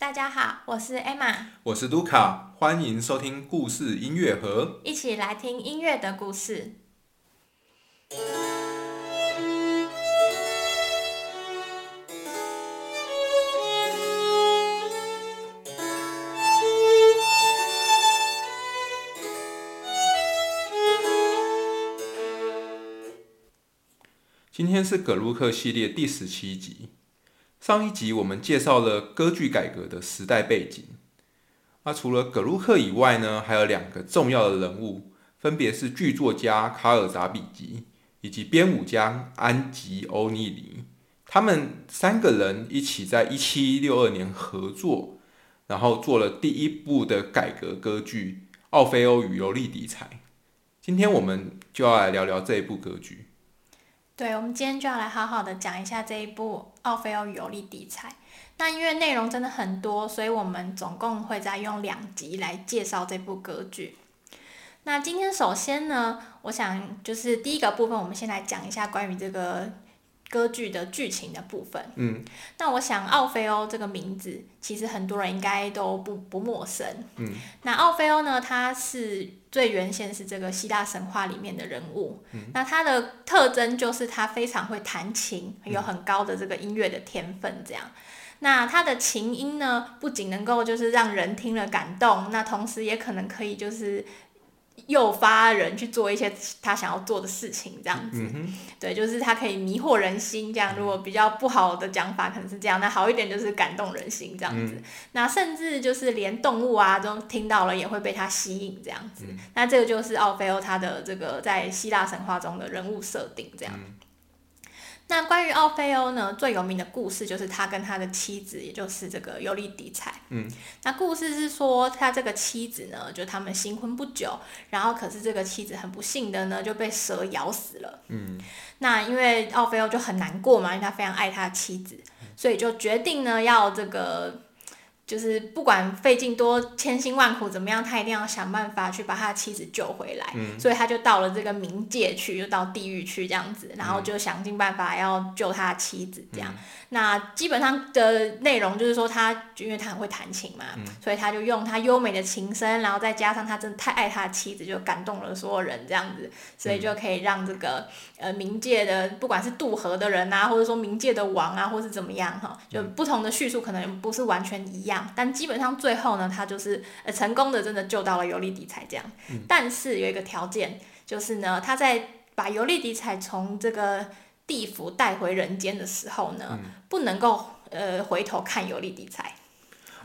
大家好，我是 Emma，我是卢卡，欢迎收听故事音乐盒，一起来听音乐的故事。今天是葛鲁克系列第十七集。上一集我们介绍了歌剧改革的时代背景。那除了葛鲁克以外呢，还有两个重要的人物，分别是剧作家卡尔扎比吉以及编舞家安吉欧尼里。他们三个人一起在一七六二年合作，然后做了第一部的改革歌剧《奥菲欧与尤利迪彩》。今天我们就要来聊聊这一部歌剧。对，我们今天就要来好好的讲一下这一部《奥菲欧与尤利底彩》。那因为内容真的很多，所以我们总共会再用两集来介绍这部歌剧。那今天首先呢，我想就是第一个部分，我们先来讲一下关于这个。歌剧的剧情的部分，嗯，那我想奥菲欧这个名字，其实很多人应该都不不陌生，嗯，那奥菲欧呢，他是最原先是这个希腊神话里面的人物，嗯，那他的特征就是他非常会弹琴，有很高的这个音乐的天分，这样，那他的琴音呢，不仅能够就是让人听了感动，那同时也可能可以就是。诱发人去做一些他想要做的事情，这样子，对，就是他可以迷惑人心。这样，如果比较不好的讲法，可能是这样；那好一点就是感动人心，这样子。那甚至就是连动物啊都听到了，也会被他吸引，这样子。那这个就是奥菲欧他的这个在希腊神话中的人物设定，这样。那关于奥菲欧呢，最有名的故事就是他跟他的妻子，也就是这个尤利迪采。嗯，那故事是说，他这个妻子呢，就他们新婚不久，然后可是这个妻子很不幸的呢，就被蛇咬死了。嗯，那因为奥菲欧就很难过嘛，因为他非常爱他的妻子，所以就决定呢，要这个。就是不管费尽多千辛万苦怎么样，他一定要想办法去把他的妻子救回来。嗯，所以他就到了这个冥界去，就到地狱去这样子，然后就想尽办法要救他的妻子。这样，那基本上的内容就是说，他因为他很会弹琴嘛，所以他就用他优美的琴声，然后再加上他真的太爱他的妻子，就感动了所有人这样子，所以就可以让这个呃冥界的不管是渡河的人啊，或者说冥界的王啊，或是怎么样哈，就不同的叙述可能不是完全一样。但基本上最后呢，他就是呃成功的，真的救到了尤利迪彩这样。但是有一个条件，就是呢，他在把尤利迪彩从这个地府带回人间的时候呢，不能够呃回头看尤利迪彩。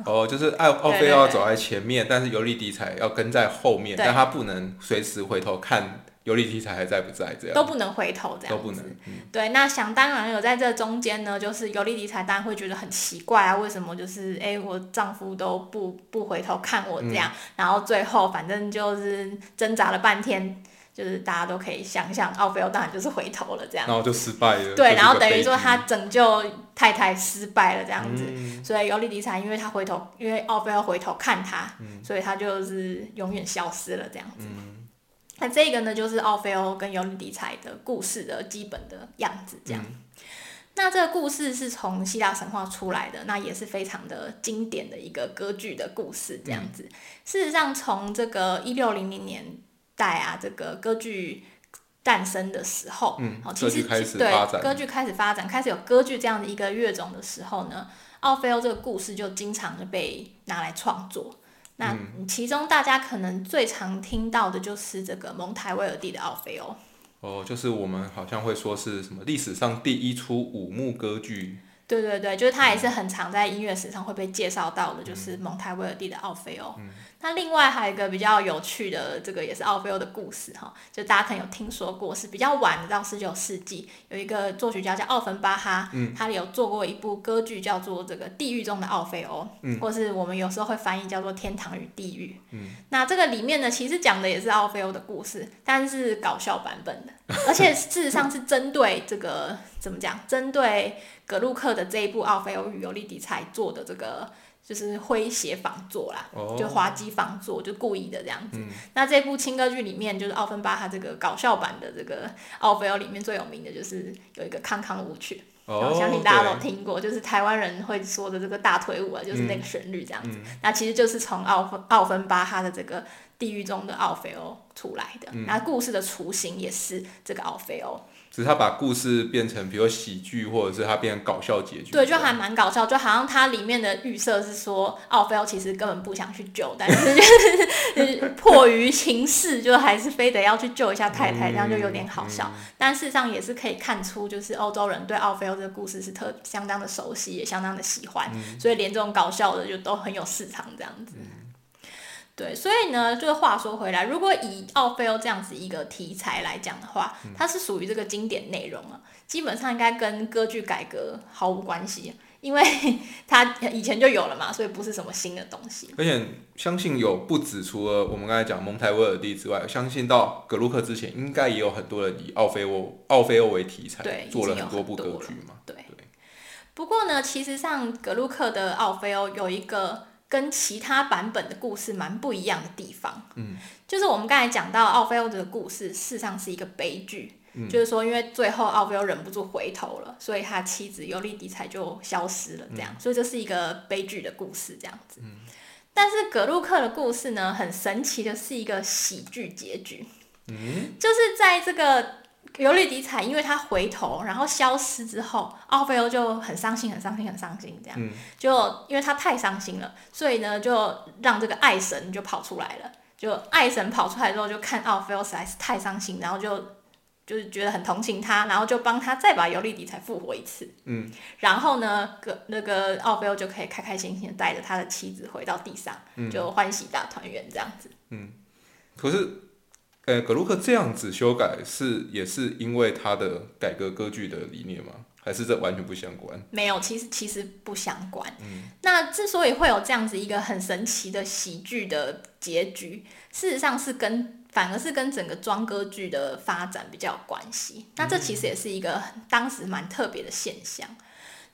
哦，就是奥奥菲要走在前面，但是尤利迪彩要跟在后面，但他不能随时回头看。尤利题材还在不在？这样都不能回头，这样都不能。对，那想当然有在这中间呢，就是尤利题材当然会觉得很奇怪啊，为什么就是哎，我丈夫都不不回头看我这样，然后最后反正就是挣扎了半天，就是大家都可以想象，奥菲欧当然就是回头了这样，然后就失败了。对，然后等于说他拯救太太失败了这样子，所以尤利迪才因为他回头，因为奥菲欧回头看他，所以他就是永远消失了这样子。那这个呢，就是奥菲欧跟尤利迪彩的故事的基本的样子，这样。那这个故事是从希腊神话出来的，那也是非常的经典的一个歌剧的故事，这样子。事实上，从这个一六零零年代啊，这个歌剧诞生的时候，嗯，其实对歌剧开始发展，开始有歌剧这样的一个乐种的时候呢，奥菲欧这个故事就经常的被拿来创作。那其中大家可能最常听到的就是这个蒙台威尔第的奥菲欧。哦，就是我们好像会说是什么历史上第一出五幕歌剧。对对对，就是他也是很常在音乐史上会被介绍到的，就是蒙台威尔第的奥菲欧。那另外还有一个比较有趣的，这个也是奥菲欧的故事哈，就大家可能有听说过，是比较晚的，到十九世纪，有一个作曲家叫奥芬巴哈，他有做过一部歌剧叫做这个《地狱中的奥菲欧》，或是我们有时候会翻译叫做《天堂与地狱》。那这个里面呢，其实讲的也是奥菲欧的故事，但是搞笑版本的，而且事实上是针对这个怎么讲，针对格鲁克的这一部《奥菲欧与尤利迪才做的这个。就是诙谐仿作啦，就滑稽仿作，就故意的这样子。那这部轻歌剧里面，就是奥芬巴哈这个搞笑版的这个奥菲欧里面最有名的就是有一个康康舞曲。哦，我相信大家都听过，就是台湾人会说的这个大腿舞啊，就是那个旋律这样嗯子。那其实就是从奥芬奥芬巴哈的这个地狱中的奥菲欧出来的。嗯那故事的雏形也是这个奥菲欧。只是他把故事变成，比如喜剧，或者是他变成搞笑结局。对，就还蛮搞笑，就好像它里面的预设是说，奥菲欧其实根本不想去救，但是就是就 是迫于情势，就还是非得要去救一下太太，这样就有点好笑。但事实上也是可以看出，就是欧洲人对奥菲欧这个故事是特相当的熟悉，也相当的喜欢，所以连这种搞笑的就都很有市场这样子。对，所以呢，就是话说回来，如果以奥菲欧这样子一个题材来讲的话，它是属于这个经典内容啊，基本上应该跟歌剧改革毫无关系，因为 它以前就有了嘛，所以不是什么新的东西。而且相信有不止除了我们刚才讲蒙台威尔第之外，相信到格鲁克之前，应该也有很多人以奥菲欧奥菲欧为题材对，做了很多部歌剧嘛。对，不过呢，其实上格鲁克的奥菲欧有一个跟其他版本的故事蛮不一样的地方，嗯，就是我们刚才讲到奥菲欧的故事，事实上是一个悲剧。就是说，因为最后奥菲欧忍不住回头了，所以他妻子尤利迪才就消失了，这样，所以这是一个悲剧的故事，这样子。但是格鲁克的故事呢，很神奇的是一个喜剧结局，嗯，就是在这个尤利迪彩，因为他回头然后消失之后，奥菲欧就很伤心，很伤心，很伤心，这样，就因为他太伤心了，所以呢，就让这个爱神就跑出来了。就爱神跑出来之后，就看奥菲欧实在是太伤心，然后就就是觉得很同情他，然后就帮他再把尤利迪彩复活一次。嗯，然后呢，个那个奥菲欧就可以开开心心的带着他的妻子回到地上，就欢喜大团圆这样子。嗯可是，呃，格鲁克这样子修改是也是因为他的改革歌剧的理念吗？还是这完全不相关？没有，其实其实不相关。嗯那之所以会有这样子一个很神奇的喜剧的结局，事实上是跟反而是跟整个装歌剧的发展比较有关系。那这其实也是一个当时蛮特别的现象。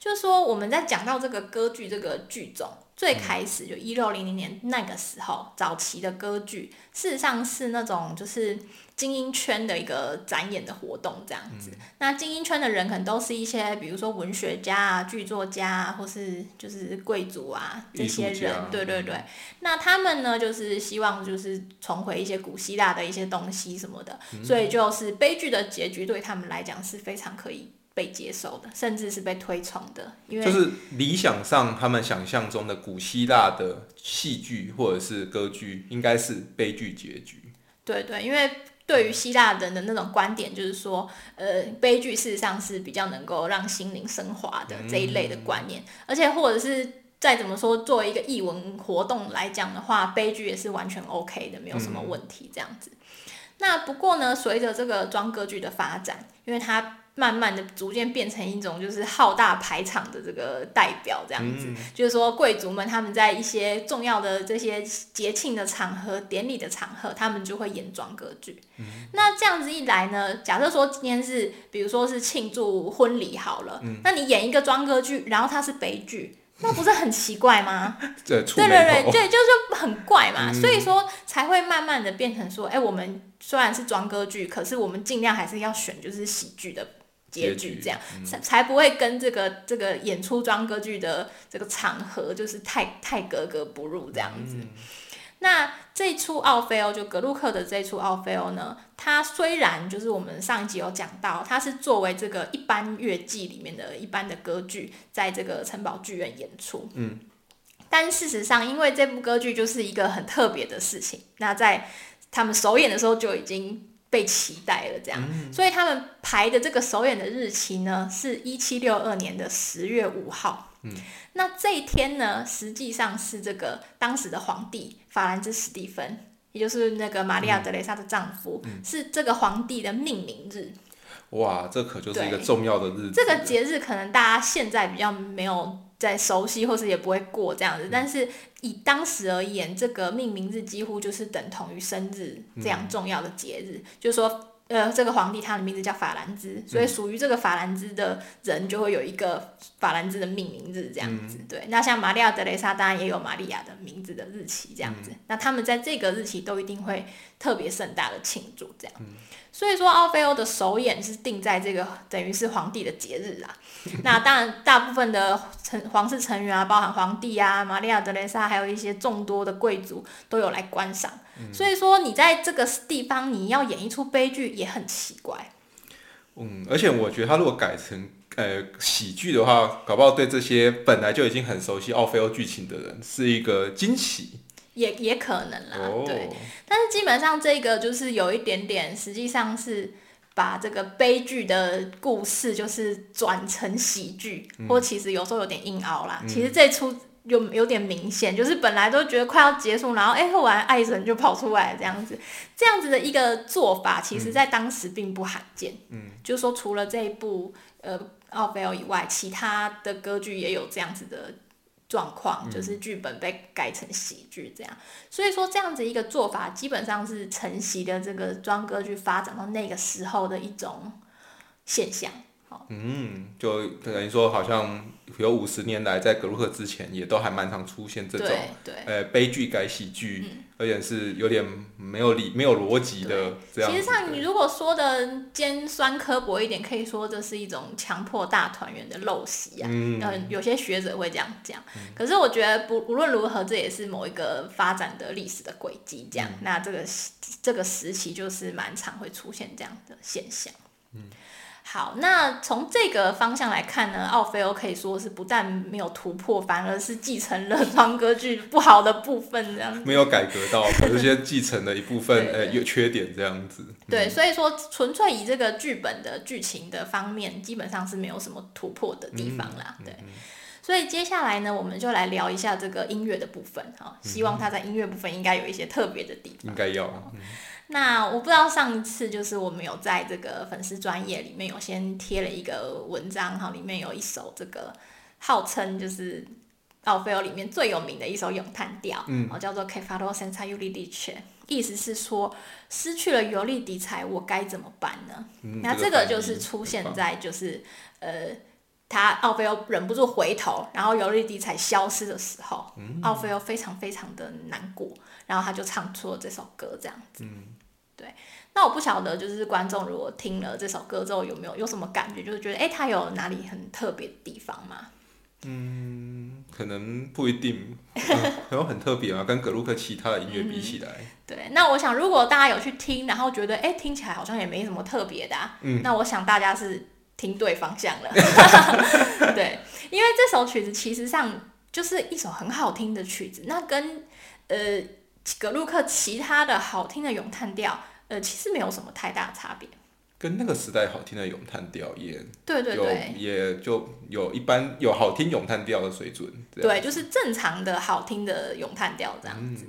就是说，我们在讲到这个歌剧这个剧种，最开始就一六零零年那个时候，早期的歌剧，事实上是那种就是精英圈的一个展演的活动这样子。那精英圈的人可能都是一些，比如说文学家啊、剧作家啊，或是就是贵族啊这些人，对对对。那他们呢，就是希望就是重回一些古希腊的一些东西什么的，所以就是悲剧的结局对他们来讲是非常可以被接受的，甚至是被推崇的，因为就是理想上他们想象中的古希腊的戏剧或者是歌剧，应该是悲剧结局。对对，因为对于希腊人的那种观点，就是说，呃，悲剧事实上是比较能够让心灵升华的这一类的观念，而且或者是再怎么说，作为一个译文活动来讲的话，悲剧也是完全 OK 的，没有什么问题这样子。那不过呢，随着这个装歌剧的发展，因为它慢慢的逐渐变成一种就是浩大排场的这个代表，这样子，就是说贵族们他们在一些重要的这些节庆的场合、典礼的场合，他们就会演装歌剧。那这样子一来呢，假设说今天是比如说是庆祝婚礼好了，那你演一个装歌剧，然后它是悲剧。那不是很奇怪吗？对，对对对，就是很怪嘛，所以说才会慢慢的变成说，哎、我们虽然是装歌剧，可是我们尽量还是要选就是喜剧的结局，这样、才才不会跟这个这个演出装歌剧的这个场合就是太太格格不入这样子。那这出奥菲欧就格鲁克的这出奥菲欧呢，它虽然就是我们上一集有讲到，它是作为这个一般乐季里面的一般的歌剧，在这个城堡剧院演出，嗯，但事实上，因为这部歌剧就是一个很特别的事情，那在他们首演的时候就已经被期待了，这样，所以他们排的这个首演的日期呢，是一七六二年的十月五号。嗯，那这一天呢，实际上是这个当时的皇帝法兰兹史蒂芬，也就是那个玛利亚德雷莎的丈夫，是这个皇帝的命名日。哇，这可就是一个重要的日子。这个节日可能大家现在比较没有在熟悉，或是也不会过这样子，但是以当时而言，这个命名日几乎就是等同于生日这样重要的节日，就是说。呃，这个皇帝他的名字叫法兰兹，所以属于这个法兰兹的人就会有一个法兰兹的命名日这样子。对，那像玛利亚德雷莎当然也有玛利亚的名字的日期这样子。那他们在这个日期都一定会特别盛大的庆祝这样。所以说奥菲欧的首演是定在这个等于是皇帝的节日啊。那当然，大部分的成皇室成员啊，包含皇帝啊、玛利亚德雷莎，还有一些众多的贵族都有来观赏。所以说，你在这个地方你要演一出悲剧也很奇怪。嗯，而且我觉得他如果改成呃喜剧的话，搞不好对这些本来就已经很熟悉奥菲欧剧情的人是一个惊喜。也也可能啦，对。但是基本上这个就是有一点点，实际上是。把这个悲剧的故事就是转成喜剧，或其实有时候有点硬凹啦。其实这出有有点明显，就是本来都觉得快要结束，然后哎，后来爱神就跑出来这样子，这样子的一个做法，其实在当时并不罕见。嗯，就是说除了这一部呃奥菲尔以外，其他的歌剧也有这样子的。状况就是剧本被改成喜剧这样，所以说这样子一个做法基本上是承袭的这个庄歌剧发展到那个时候的一种现象。嗯，就等于说，好像有五十年来，在格鲁克之前，也都还蛮常出现这种，呃，悲剧改喜剧，而且是有点没有理、没有逻辑的这样。其实上，你如果说的尖酸刻薄一点，可以说这是一种强迫大团圆的陋习啊。嗯，有些学者会这样讲。可是我觉得不无论如何，这也是某一个发展的历史的轨迹。这样，那这个这个时期就是蛮常会出现这样的现象。嗯。好，那从这个方向来看呢，奥菲欧可以说是不但没有突破，反而是继承了方歌剧不好的部分，这样没有改革到，可是先继承了一部分，呃，有缺点这样子。对，所以说纯粹以这个剧本的剧情的方面，基本上是没有什么突破的地方啦。对，所以接下来呢，我们就来聊一下这个音乐的部分哈，希望他在音乐部分应该有一些特别的地方。应该要。那我不知道上一次就是我们有在这个粉丝专业里面有先贴了一个文章哈，里面有一首这个号称就是奥菲欧里面最有名的一首咏叹调，嗯，叫做 Che farò senza Euridice，意思是说失去了尤利迪才我该怎么办呢？那这个就是出现在就是呃他奥菲欧忍不住回头，然后尤利迪才消失的时候，奥菲欧非常非常的难过，然后他就唱出了这首歌这样子。嗯对，那我不晓得，就是观众如果听了这首歌之后，有没有有什么感觉？就是觉得，哎，他有哪里很特别的地方吗？嗯，可能不一定，可能很特别啊，跟格鲁克其他的音乐比起来。对，那我想，如果大家有去听，然后觉得，哎，听起来好像也没什么特别的，嗯，那我想大家是听对方向了。对，因为这首曲子其实上就是一首很好听的曲子，那跟呃格鲁克其他的好听的咏叹调。呃，其实没有什么太大差别，跟那个时代好听的咏叹调也对对对，也就有一般有好听咏叹调的水准，对，就是正常的好听的咏叹调这样子。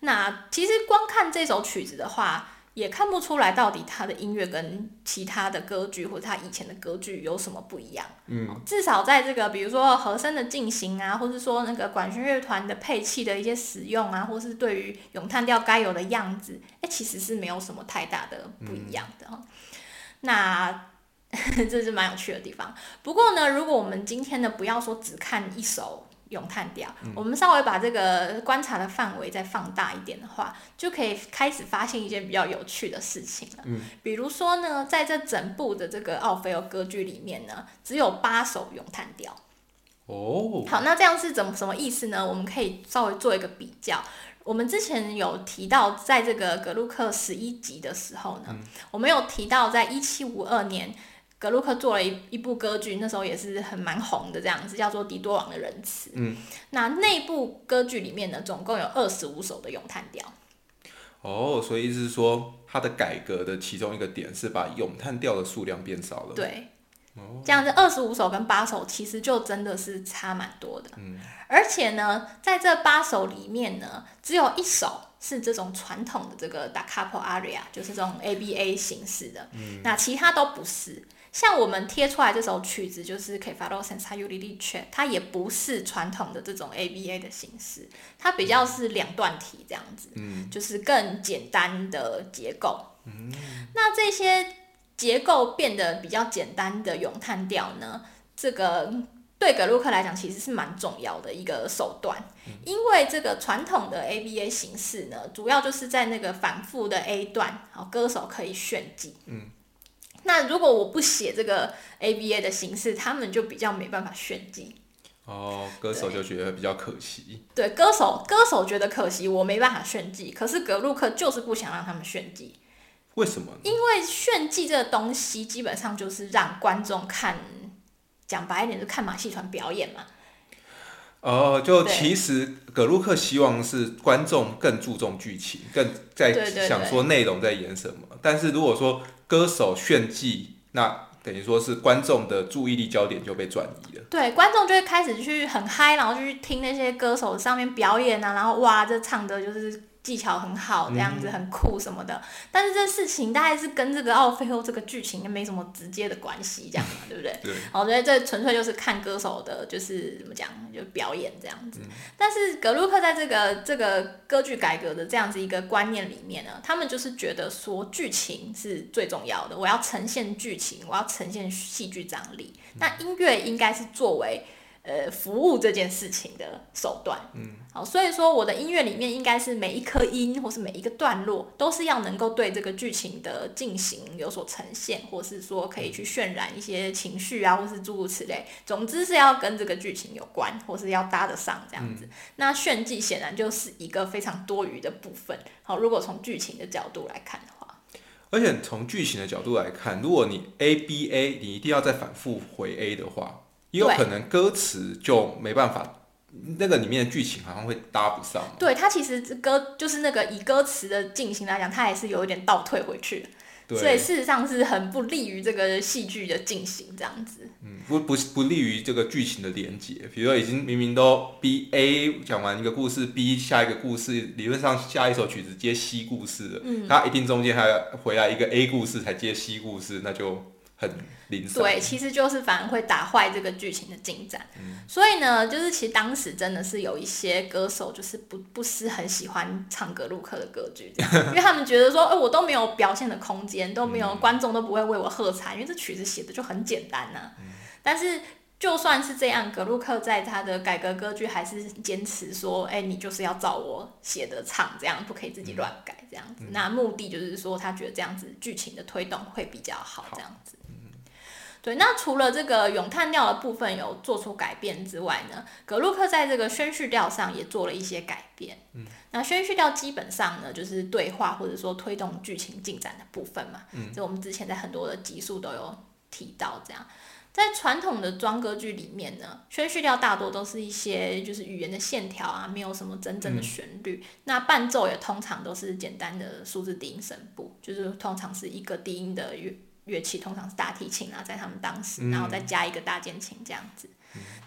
那其实光看这首曲子的话。也看不出来到底他的音乐跟其他的歌剧或者他以前的歌剧有什么不一样。嗯，至少在这个比如说和声的进行啊，或是说那个管弦乐团的配器的一些使用啊，或是对于咏叹调该有的样子，哎，其实是没有什么太大的不一样的哈。那 这是蛮有趣的地方。不过呢，如果我们今天呢，不要说只看一首。咏叹调，我们稍微把这个观察的范围再放大一点的话，就可以开始发现一件比较有趣的事情了。嗯，比如说呢，在这整部的这个奥菲欧歌剧里面呢，只有八首咏叹调。哦，好，那这样是怎么什么意思呢？我们可以稍微做一个比较。我们之前有提到，在这个格鲁克十一集的时候呢，我们有提到，在一七五二年。格鲁克做了一一部歌剧，那时候也是很蛮红的，这样子叫做《迪多王的仁慈》。嗯，那那部歌剧里面呢，总共有二十五首的咏叹调。哦，所以意思是说，它的改革的其中一个点是把咏叹调的数量变少了。对，哦，这样子二十五首跟八首其实就真的是差蛮多的。嗯，而且呢，在这八首里面呢，只有一首。是这种传统的这个 da capo aria，就是这种 ABA 形式的。嗯，那其他都不是。像我们贴出来这首曲子，就是 Che farò senza Euridice，它也不是传统的这种 ABA 的形式，它比较是两段体这样子。嗯，就是更简单的结构。嗯，那这些结构变得比较简单的咏叹调呢，这个对格鲁克来讲其实是蛮重要的一个手段，因为这个传统的 ABA 形式呢，主要就是在那个反复的 A 段，好，歌手可以炫技。嗯。那如果我不写这个 ABA 的形式，他们就比较没办法炫技。哦，歌手就觉得比较可惜。对，歌手歌手觉得可惜，我没办法炫技。可是格鲁克就是不想让他们炫技。为什么？因为炫技这个东西，基本上就是让观众看，讲白一点，就看马戏团表演嘛。哦，就其实葛鲁克希望是观众更注重剧情，更在想说内容在演什么。但是如果说歌手炫技，那等于说是观众的注意力焦点就被转移了。对，观众就会开始去很嗨，然后就去听那些歌手上面表演啊，然后哇，这唱的就是。技巧很好，这样子很酷什么的，但是这事情大概是跟这个奥菲欧这个剧情没什么直接的关系，这样嘛，对不对？对。我觉得这纯粹就是看歌手的，就是怎么讲，就表演这样子。但是格鲁克在这个这个歌剧改革的这样子一个观念里面呢，他们就是觉得说剧情是最重要的，我要呈现剧情，我要呈现戏剧张力，那音乐应该是作为。呃，服务这件事情的手段，嗯，好，所以说我的音乐里面应该是每一颗音或是每一个段落，都是要能够对这个剧情的进行有所呈现，或是说可以去渲染一些情绪啊，或是诸如此类。总之是要跟这个剧情有关，或是要搭得上这样子。那炫技显然就是一个非常多余的部分。好，如果从剧情的角度来看的话，而且从剧情的角度来看，如果你 A B A，你一定要再反复回 A 的话。也有可能歌词就没办法，那个里面的剧情好像会搭不上。对，它其实歌就是那个以歌词的进行来讲，它也是有一点倒退回去所以事实上是很不利于这个戏剧的进行这样子。嗯，不不不利于这个剧情的连接。比如说，已经明明都 B A 讲完一个故事，B 下一个故事，理论上下一首曲子接 C 故事了，嗯，它一定中间还要回来一个 A 故事才接 C 故事，那就。很对，其实就是反而会打坏这个剧情的进展。所以呢，就是其实当时真的是有一些歌手就是不不是很喜欢唱格鲁克的歌剧，因为他们觉得说，哎，我都没有表现的空间，都没有观众都不会为我喝彩，因为这曲子写的就很简单呐。但是就算是这样，格鲁克在他的改革歌剧还是坚持说，哎，你就是要照我写的唱，这样不可以自己乱改这样子。那目的就是说，他觉得这样子剧情的推动会比较好，这样子。对，那除了这个咏叹调的部分有做出改变之外呢，格鲁克在这个宣叙调上也做了一些改变。嗯，那宣叙调基本上呢，就是对话或者说推动剧情进展的部分嘛。嗯，这我们之前在很多的集数都有提到。这样，在传统的庄歌剧里面呢，宣叙调大多都是一些就是语言的线条啊，没有什么真正的旋律。那伴奏也通常都是简单的数字低音声部，就是通常是一个低音的乐。乐器通常是大提琴啊，在他们当时，然后再加一个大键琴这样子。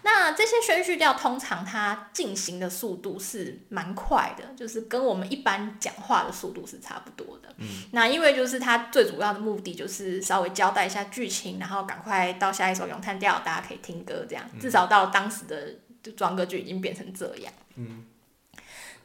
那这些宣叙调通常它进行的速度是蛮快的，就是跟我们一般讲话的速度是差不多的。那因为就是它最主要的目的就是稍微交代一下剧情，然后赶快到下一首咏叹调，大家可以听歌这样。至少到当时的就装歌剧已经变成这样。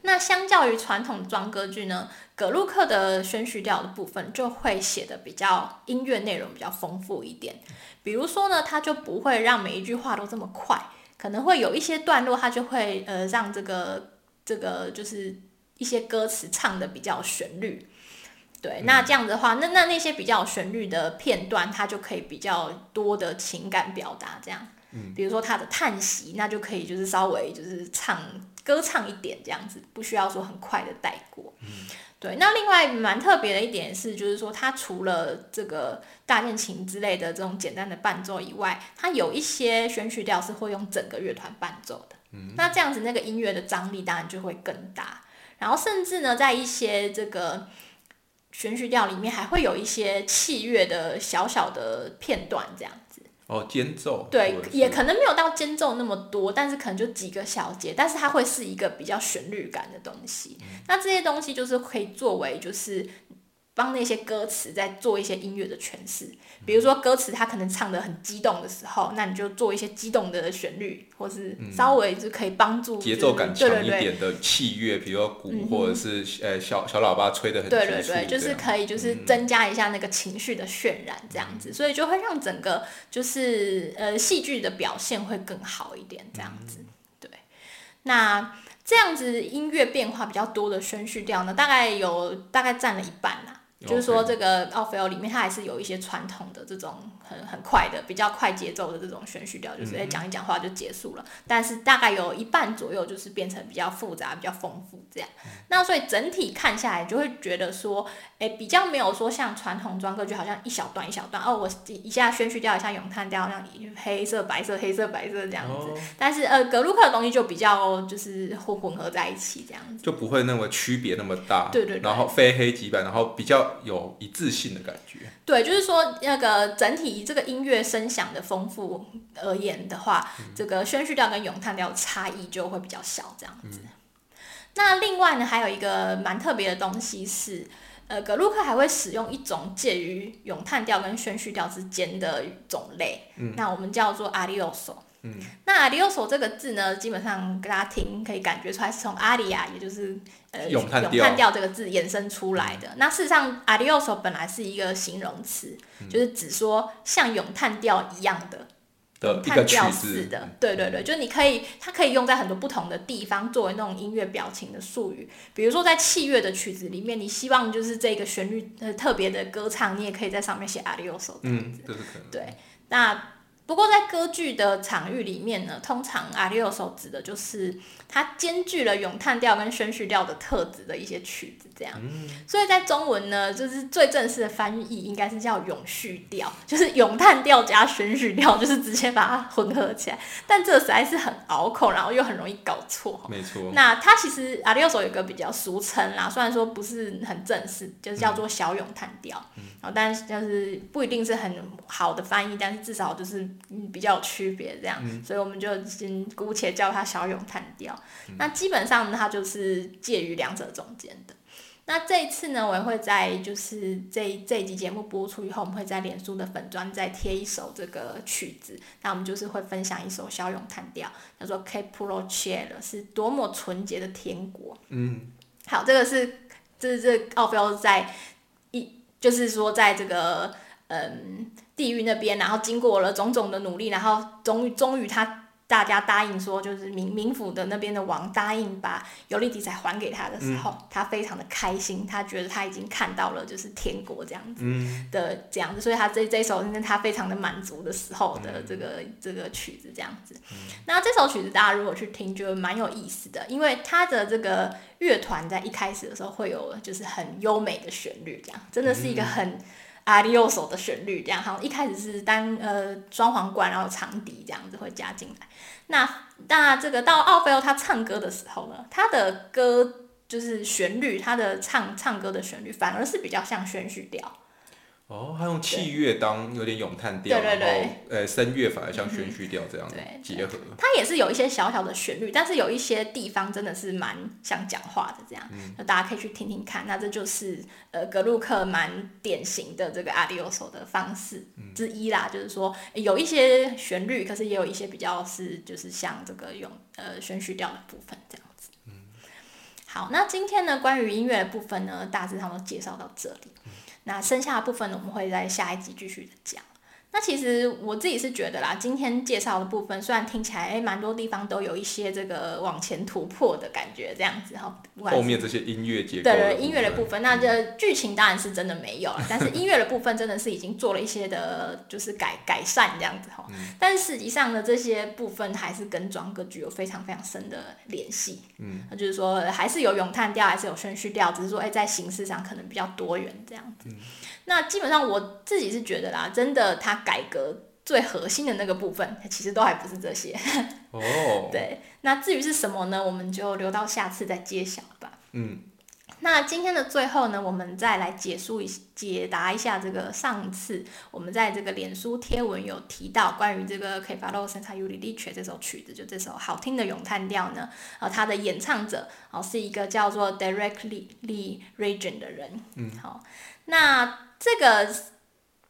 那相较于传统装歌剧呢，葛鲁克的宣叙调的部分就会写的比较音乐内容比较丰富一点。比如说呢，他就不会让每一句话都这么快，可能会有一些段落，他就会呃让这个这个就是一些歌词唱的比较旋律。对，那这样的话，那那那些比较旋律的片段，它就可以比较多的情感表达，这样。嗯。比如说他的叹息，那就可以就是稍微就是唱。歌唱一点这样子，不需要说很快的带过。嗯，对。那另外蛮特别的一点是，就是说它除了这个大键琴之类的这种简单的伴奏以外，它有一些选曲调是会用整个乐团伴奏的。嗯，那这样子那个音乐的张力当然就会更大。然后甚至呢，在一些这个选曲调里面，还会有一些器乐的小小的片段这样。哦，间奏对，也可能没有到间奏那么多，但是可能就几个小节，但是它会是一个比较旋律感的东西。那这些东西就是可以作为就是帮那些歌词在做一些音乐的诠释。比如说歌词他可能唱的很激动的时候，那你就做一些激动的旋律，或是稍微就可以帮助节奏感强一点的器乐，比如说鼓或者是呃小小喇叭吹的很对对对，就是可以就是增加一下那个情绪的渲染这样子，所以就会让整个就是呃戏剧的表现会更好一点这样子。对，那这样子音乐变化比较多的宣叙调呢，大概有大概占了一半啦。就是说，这个奥菲欧里面，它还是有一些传统的这种很很快的、比较快节奏的这种宣叙调，就是哎讲一讲话就结束了。但是大概有一半左右，就是变成比较复杂、比较丰富这样。那所以整体看下来，就会觉得说，哎，比较没有说像传统装歌剧，好像一小段一小段哦，我一下宣叙调，一下咏叹调，像黑色、白色、黑色、白色这样子。但是呃，格鲁克的东西就比较就是混混合在一起这样子，就不会那么区别那么大。对对。然后非黑即白，然后比较。有一致性的感觉。对，就是说那个整体这个音乐声响的丰富而言的话，这个宣叙调跟咏叹调差异就会比较小，这样子。那另外呢，还有一个蛮特别的东西是，呃，格鲁克还会使用一种介于咏叹调跟宣叙调之间的种类，那我们叫做阿里奥索。嗯，那阿里奥索这个字呢，基本上大家听可以感觉出来是从阿里亚，也就是呃咏叹调这个字衍生出来的。那事实上，阿里奥索本来是一个形容词，就是指说像咏叹调一样的咏叹调似的。对对对，就你可以，它可以用在很多不同的地方，作为那种音乐表情的术语。比如说在器乐的曲子里面，你希望就是这个旋律呃特别的歌唱，你也可以在上面写阿里奥索这样子。这是可能。对，那。不过在歌剧的场域里面呢，通常阿里奥索指的就是它兼具了咏叹调跟宣叙调的特质的一些曲子，这样。所以在中文呢，就是最正式的翻译应该是叫咏叙调，就是咏叹调加宣叙调，就是直接把它混合起来。但这实在是很拗口，然后又很容易搞错。没错。那它其实阿里奥索有一个比较俗称啦，虽然说不是很正式，就是叫做小咏叹调。嗯。但是就是不一定是很好的翻译，但是至少就是。嗯，比较有区别这样，所以我们就先姑且叫它小咏叹调。那基本上它就是介于两者中间的。那这一次呢，我也会在就是这这一集节目播出以后，我们会在脸书的粉砖再贴一首这个曲子。那我们就是会分享一首小咏叹调，叫做《Che Puro Cielo》，是多么纯洁的天国。嗯，好，这个是这是这奥菲欧在一，就是说在这个。嗯，地狱那边，然后经过了种种的努力，然后终于终于他大家答应说，就是冥冥府的那边的王答应把尤利迪才还给他的时候，他非常的开心，他觉得他已经看到了就是天国这样子的这样子，所以他这这首是他非常的满足的时候的这个这个曲子这样子。那这首曲子大家如果去听，就蛮有意思的，因为他的这个乐团在一开始的时候会有就是很优美的旋律，这样真的是一个很。阿里奥索的旋律这样，好像一开始是单呃双簧管，然后长笛这样子会加进来。那那这个到奥菲欧他唱歌的时候呢，他的歌就是旋律，他的唱唱歌的旋律反而是比较像宣叙调。哦，他用器乐当有点咏叹调，然后呃声乐反而像宣叙调这样结合。它也是有一些小小的旋律，但是有一些地方真的是蛮像讲话的这样，那大家可以去听听看。那这就是呃格鲁克蛮典型的这个阿迪欧索的方式之一啦，就是说有一些旋律，可是也有一些比较是就是像这个用呃宣叙调的部分这样子。嗯，好，那今天呢关于音乐的部分呢，大致上都介绍到这里。那剩下的部分呢，我们会在下一集继续的讲。那其实我自己是觉得啦，今天介绍的部分虽然听起来诶蛮多地方都有一些这个往前突破的感觉，这样子哈。后面这些音乐结构。对对，音乐的部分，那这剧情当然是真的没有了，但是音乐的部分真的是已经做了一些的，就是改改善这样子哈。但是实际上呢，这些部分还是跟装歌具有非常非常深的联系。嗯。那就是说，还是有咏叹调，还是有顺序调，只是说诶在形式上可能比较多元这样子。那基本上我自己是觉得啦，真的它改革最核心的那个部分，其实都还不是这些。哦。对，那至于是什么呢？我们就留到下次再揭晓吧。嗯。那今天的最后呢，我们再来结束一解答一下这个上次我们在这个脸书贴文有提到关于这个《K Follow Senza u l i c e 这首曲子，就这首好听的咏叹调呢，啊，它的演唱者哦是一个叫做 Directly Lee Region 的人，嗯，好，那这个。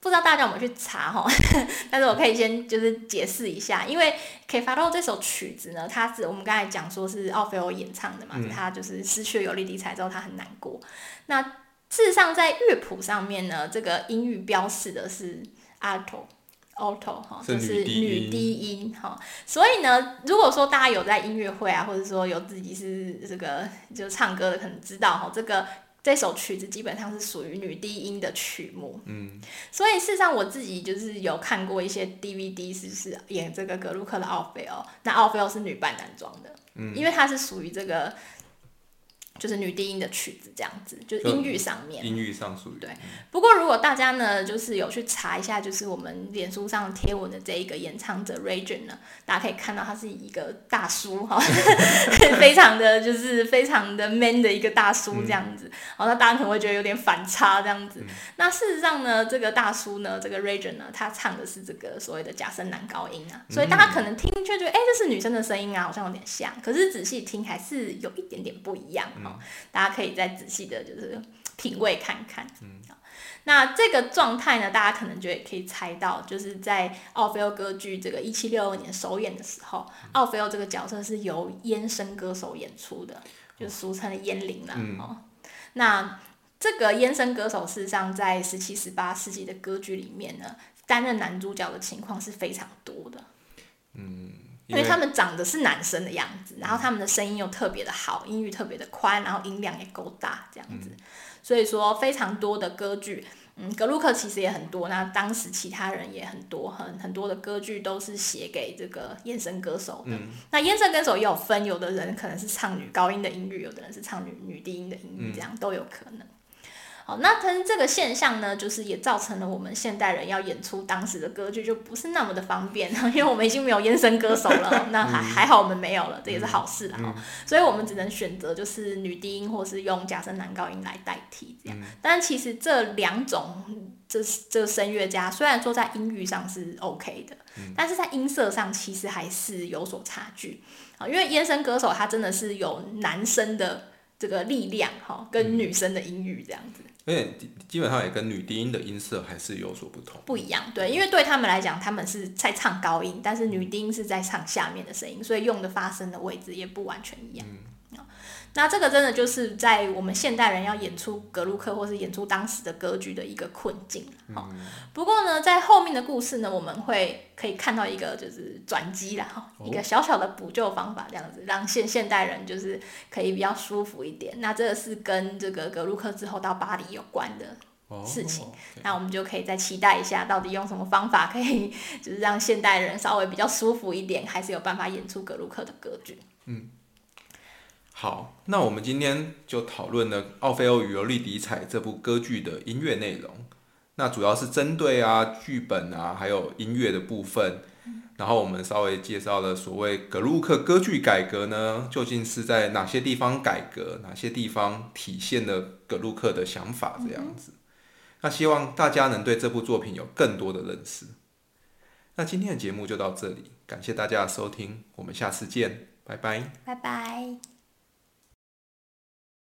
不知道大家有没有去查哈，但是我可以先就是解释一下，因为《K f a r o 这首曲子呢，它是我们刚才讲说是奥菲欧演唱的嘛，他就是失去了有力题材之后，他很难过。那事实上在乐谱上面呢，这个音域标示的是 alto，alto 哈，就是女低音哈。所以呢，如果说大家有在音乐会啊，或者说有自己是这个就唱歌的，可能知道哈这个。这首曲子基本上是属于女低音的曲目，嗯，所以事实上我自己就是有看过一些 DVD，是是演这个格鲁克的奥菲欧，那奥菲欧是女扮男装的，嗯，因为它是属于这个。就是女低音的曲子这样子，就是音域上面，音域上属于对。不过如果大家呢，就是有去查一下，就是我们脸书上贴文的这一个演唱者 Region 呢，大家可以看到他是一个大叔哈，非常的就是非常的 man 的一个大叔这样子。然后那大家可能会觉得有点反差这样子。那事实上呢，这个大叔呢，这个 Region 呢，他唱的是这个所谓的假声男高音啊，所以大家可能听却觉得，哎，这是女生的声音啊，好像有点像。可是仔细听还是有一点点不一样。大家可以再仔细的，就是品味看看。嗯，那这个状态呢，大家可能就也可以猜到，就是在奥菲欧歌剧这个一七六二年首演的时候，奥菲欧这个角色是由烟声歌手演出的，就俗称的烟灵啦。哦，那这个烟声歌手事实上在十七、十八世纪的歌剧里面呢，担任男主角的情况是非常多的。嗯。因为他们长得是男生的样子，然后他们的声音又特别的好，音域特别的宽，然后音量也够大，这样子，所以说非常多的歌剧，嗯，格鲁克其实也很多，那当时其他人也很多，很很多的歌剧都是写给这个燕声歌手的。那燕声歌手也有分，有的人可能是唱女高音的音域，有的人是唱女女低音的音域，这样都有可能。那它这个现象呢，就是也造成了我们现代人要演出当时的歌剧就不是那么的方便，因为我们已经没有烟声歌手了。那还还好我们没有了，这也是好事啦。所以我们只能选择就是女低音或是用假声男高音来代替这样。但其实这两种这这声乐家虽然说在音域上是 OK 的，但是在音色上其实还是有所差距啊。因为烟声歌手他真的是有男生的这个力量哈，跟女生的音域这样子。因为基本上也跟女低音的音色还是有所不同。不一样，对，因为对他们来讲，他们是在唱高音，但是女低音是在唱下面的声音，所以用的发声的位置也不完全一样。那这个真的就是在我们现代人要演出格鲁克或是演出当时的歌剧的一个困境。好，不过呢，在后面的故事呢，我们会可以看到一个就是转机啦，哈，一个小小的补救方法，这样子让现现代人就是可以比较舒服一点。那这个是跟这个格鲁克之后到巴黎有关的事情。那我们就可以再期待一下，到底用什么方法可以就是让现代人稍微比较舒服一点，还是有办法演出格鲁克的歌剧。嗯。好，那我们今天就讨论了《奥菲欧与尤利迪彩》这部歌剧的音乐内容。那主要是针对啊剧本啊，还有音乐的部分。然后我们稍微介绍了所谓格鲁克歌剧改革呢，究竟是在哪些地方改革，哪些地方体现了格鲁克的想法这样子。那希望大家能对这部作品有更多的认识。那今天的节目就到这里，感谢大家的收听，我们下次见，拜拜，拜拜。